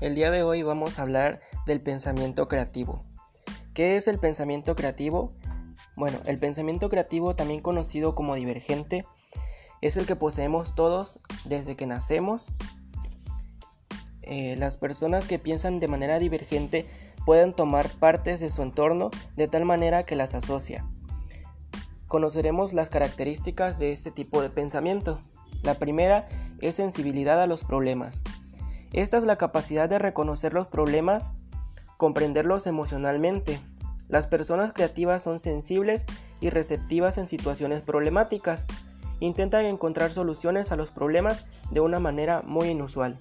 El día de hoy vamos a hablar del pensamiento creativo. ¿Qué es el pensamiento creativo? Bueno, el pensamiento creativo, también conocido como divergente, es el que poseemos todos desde que nacemos. Eh, las personas que piensan de manera divergente pueden tomar partes de su entorno de tal manera que las asocia. Conoceremos las características de este tipo de pensamiento. La primera es sensibilidad a los problemas. Esta es la capacidad de reconocer los problemas, comprenderlos emocionalmente. Las personas creativas son sensibles y receptivas en situaciones problemáticas. Intentan encontrar soluciones a los problemas de una manera muy inusual.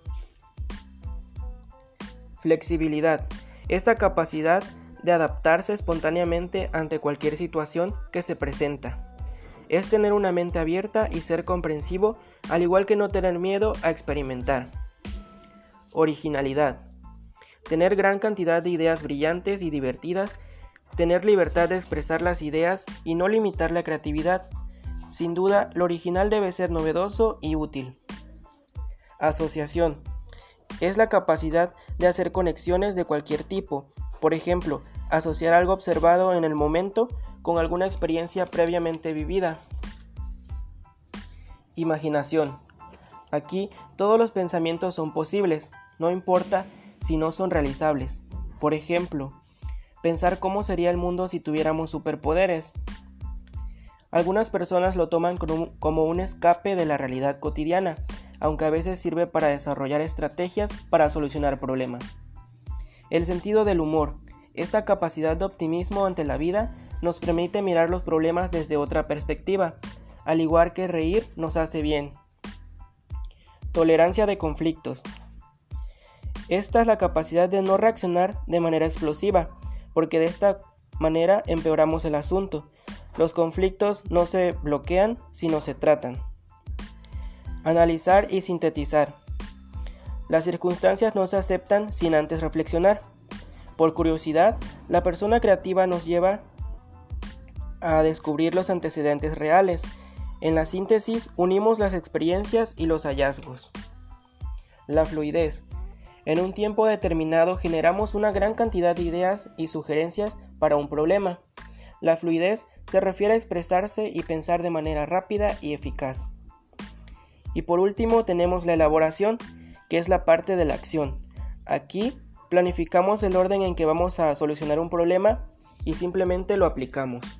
Flexibilidad. Esta capacidad de adaptarse espontáneamente ante cualquier situación que se presenta. Es tener una mente abierta y ser comprensivo, al igual que no tener miedo a experimentar. Originalidad. Tener gran cantidad de ideas brillantes y divertidas, tener libertad de expresar las ideas y no limitar la creatividad. Sin duda, lo original debe ser novedoso y útil. Asociación. Es la capacidad de hacer conexiones de cualquier tipo. Por ejemplo, asociar algo observado en el momento con alguna experiencia previamente vivida. Imaginación. Aquí todos los pensamientos son posibles, no importa si no son realizables. Por ejemplo, pensar cómo sería el mundo si tuviéramos superpoderes. Algunas personas lo toman como un escape de la realidad cotidiana, aunque a veces sirve para desarrollar estrategias para solucionar problemas. El sentido del humor, esta capacidad de optimismo ante la vida, nos permite mirar los problemas desde otra perspectiva, al igual que reír nos hace bien. Tolerancia de conflictos. Esta es la capacidad de no reaccionar de manera explosiva, porque de esta manera empeoramos el asunto. Los conflictos no se bloquean, sino se tratan. Analizar y sintetizar. Las circunstancias no se aceptan sin antes reflexionar. Por curiosidad, la persona creativa nos lleva a descubrir los antecedentes reales. En la síntesis unimos las experiencias y los hallazgos. La fluidez. En un tiempo determinado generamos una gran cantidad de ideas y sugerencias para un problema. La fluidez se refiere a expresarse y pensar de manera rápida y eficaz. Y por último tenemos la elaboración, que es la parte de la acción. Aquí planificamos el orden en que vamos a solucionar un problema y simplemente lo aplicamos.